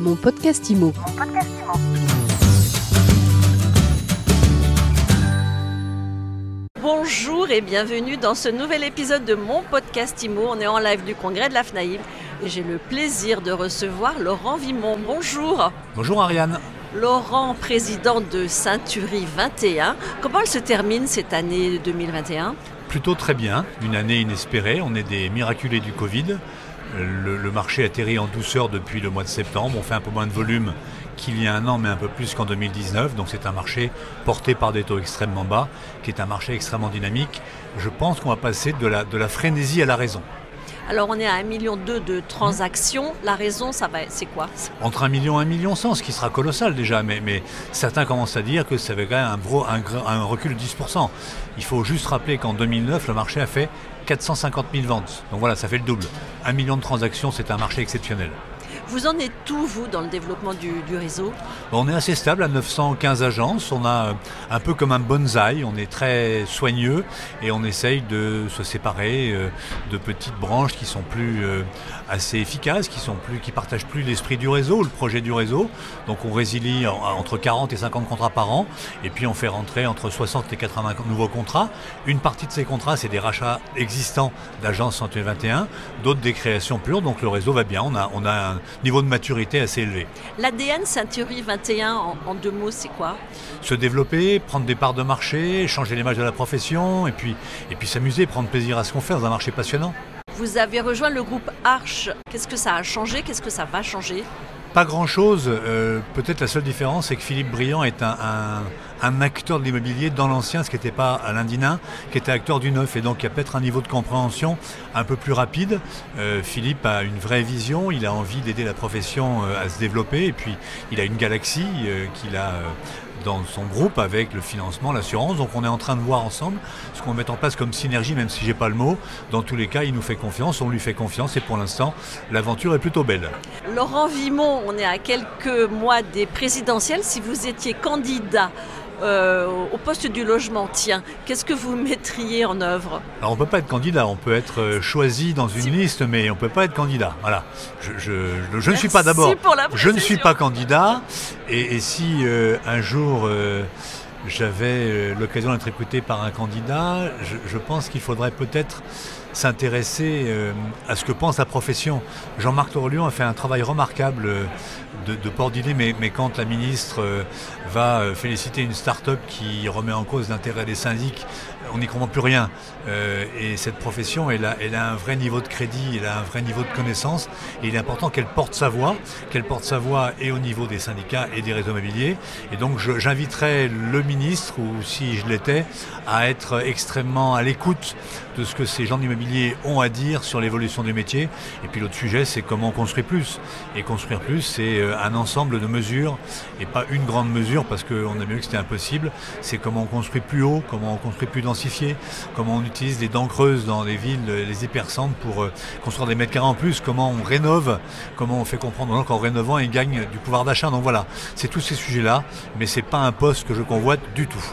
Mon podcast IMO. Bonjour et bienvenue dans ce nouvel épisode de mon podcast IMO. On est en live du congrès de la FNAIM et j'ai le plaisir de recevoir Laurent Vimon. Bonjour. Bonjour Ariane. Laurent, président de Ceinturie 21. Comment elle se termine cette année 2021 Plutôt très bien, une année inespérée. On est des miraculés du Covid. Le, marché atterrit en douceur depuis le mois de septembre. On fait un peu moins de volume qu'il y a un an, mais un peu plus qu'en 2019. Donc c'est un marché porté par des taux extrêmement bas, qui est un marché extrêmement dynamique. Je pense qu'on va passer de la frénésie à la raison. Alors on est à 1,2 million de transactions. La raison, ça va, c'est quoi? Entre 1 million et 1 million 100, ce qui sera colossal déjà, mais, certains commencent à dire que ça va quand même un, un recul de 10%. Il faut juste rappeler qu'en 2009, le marché a fait 450 000 ventes. Donc voilà, ça fait le double. 1 million de transactions, c'est un marché exceptionnel. Vous en êtes où, vous, dans le développement du, réseau? On est assez stable à 915 agences. On a un peu comme un bonsaï. On est très soigneux et on essaye de se séparer de petites branches qui sont plus assez efficaces, qui sont partagent plus l'esprit du réseau, le projet du réseau. Donc on résilie entre 40 et 50 contrats par an. Et puis on fait rentrer entre 60 et 80 nouveaux contrats. Une partie de ces contrats, c'est des rachats existants d'agences 121, d'autres des créations pures. Donc le réseau va bien. On a, on a un niveau de maturité assez élevé. L'ADN Ceinturie 21, en, en deux mots, c'est quoi? Se développer, prendre des parts de marché, changer l'image de la profession, et puis, et puis s'amuser, prendre plaisir à ce qu'on fait dans un marché passionnant. Vous avez rejoint le groupe Arch. Qu'est-ce que ça a changé? Qu'est-ce que ça va changer? Pas grand-chose. Euh, Peut-être la seule différence, c'est que Philippe Briand est un, acteur de l'immobilier dans l'ancien, ce qui n'était pas Alain Dinin, qui était acteur du neuf. Et donc il y a peut-être un niveau de compréhension un peu plus rapide. Euh, Philippe a une vraie vision, il a envie d'aider la profession euh, à se développer. Et puis il a une galaxie qu'il a dans son groupe avec le financement, l'assurance. Donc on est en train de voir ensemble ce qu'on met en place comme synergie, même si j'ai pas le mot. Dans tous les cas, il nous fait confiance, on lui fait confiance et pour l'instant, l'aventure est plutôt belle. Laurent Vimon, on est à quelques mois des présidentielles. Si vous étiez candidat euh, au poste du logement, tiens, qu'est-ce que vous mettriez en œuvre Alors on ne peut pas être candidat, on peut être choisi dans une si... liste, mais on ne peut pas être candidat. Voilà. Je, je, je ne suis pas d'abord. Je ne suis pas candidat, et, et si euh, un jour euh, j'avais l'occasion d'être écouté par un candidat, je, je pense qu'il faudrait peut-être s'intéresser euh, à ce que pense la profession. Jean-Marc Torlion a fait un travail remarquable de, de port d'idée, mais, mais, quand la ministre euh, va féliciter une start-up qui remet en cause l'intérêt des syndics, on n'y comprend plus rien. Euh, et cette profession, elle a, elle a, un vrai niveau de crédit, elle a un vrai niveau de connaissance. Et il est important qu'elle porte sa voix, qu'elle porte sa voix et au niveau des syndicats et des réseaux immobiliers. Et donc j'inviterai le ministre, ou si je l'étais, à être extrêmement à l'écoute de ce que ces gens ont à dire sur l'évolution du métier. Et puis l'autre sujet, c'est comment on construit plus. Et construire plus, c'est un ensemble de mesures, et pas une grande mesure, parce qu'on a vu que c'était impossible. C'est comment on construit plus haut, comment on construit plus densifié, comment on utilise les dents creuses dans les villes, les hypercentres pour euh, construire des mètres carrés en plus, comment on rénove, comment on fait comprendre qu'en rénovant, ils gagnent du pouvoir d'achat. Donc voilà, c'est tous ces sujets-là, mais c'est pas un poste que je convoite du tout.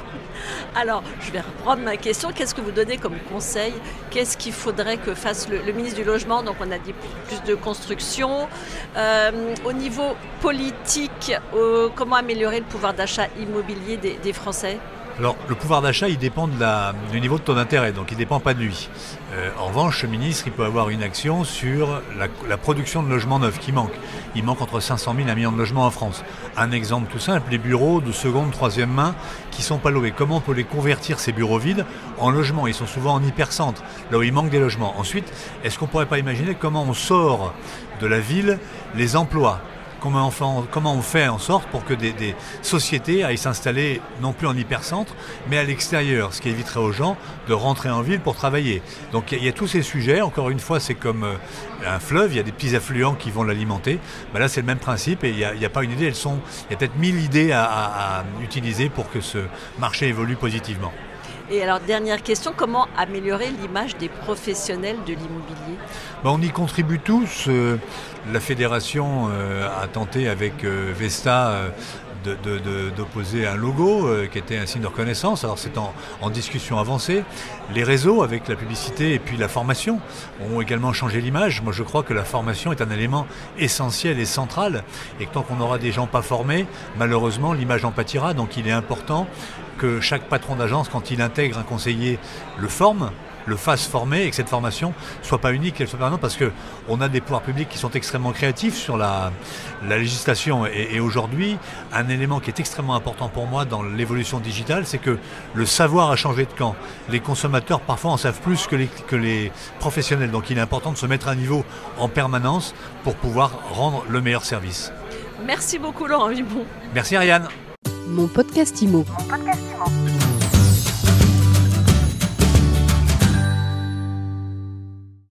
Alors, je vais reprendre ma question. Qu'est-ce que vous donnez comme conseil? Qu'est-ce qu'il faudrait que fasse le, ministre du Logement? Donc, on a dit plus de construction. Euh, au niveau politique, euh, comment améliorer le pouvoir d'achat immobilier des Français? Alors, le pouvoir d'achat, il dépend du niveau de taux d'intérêt, donc il ne dépend pas de lui. Euh, en revanche, le ministre, il peut avoir une action sur la, production de logements neufs qui manque. Il manque entre 500 000 et 1 million de logements en France. Un exemple tout simple, les bureaux de seconde, troisième main qui sont pas loués. Comment on peut les convertir, ces bureaux vides, en logements? Ils sont souvent en hypercentre, là où il manque des logements. Ensuite, est-ce qu'on ne pourrait pas imaginer comment on sort de la ville les emplois? Comment on, fait, en sorte pour que des, sociétés aillent s'installer non plus en hypercentre, mais à l'extérieur, ce qui éviterait aux gens de rentrer en ville pour travailler. Donc il y, a tous ces sujets, encore une fois, c'est comme euh, un fleuve, il y a des petits affluents qui vont l'alimenter. Ben là, c'est le même principe et il n'y a, pas une idée, il y a peut-être mille idées à utiliser pour que ce marché évolue positivement. Et alors, dernière question, comment améliorer l'image des professionnels de l'immobilier? Ben, On y contribue tous. Euh, la fédération euh, a tenté avec euh, Vesta d'opposer un logo euh, qui était un signe de reconnaissance. Alors c'est en, discussion avancée. Les réseaux avec la publicité et puis la formation ont également changé l'image. Moi je crois que la formation est un élément essentiel et central et que tant qu'on aura des gens pas formés, malheureusement l'image en pâtira. Donc il est important que chaque patron d'agence, quand il intègre un conseiller, le forme le fasse former et que cette formation soit pas unique, qu'elle soit permanente, parce qu'on a des pouvoirs publics qui sont extrêmement créatifs sur la, législation. Et, aujourd'hui, un élément qui est extrêmement important pour moi dans l'évolution digitale, c'est que le savoir a changé de camp. Les consommateurs parfois en savent plus que les, que les professionnels. Donc il est important de se mettre à niveau en permanence pour pouvoir rendre le meilleur service. Merci beaucoup Laurent Vibon. Merci Ariane. Mon podcast Imo. Mon podcast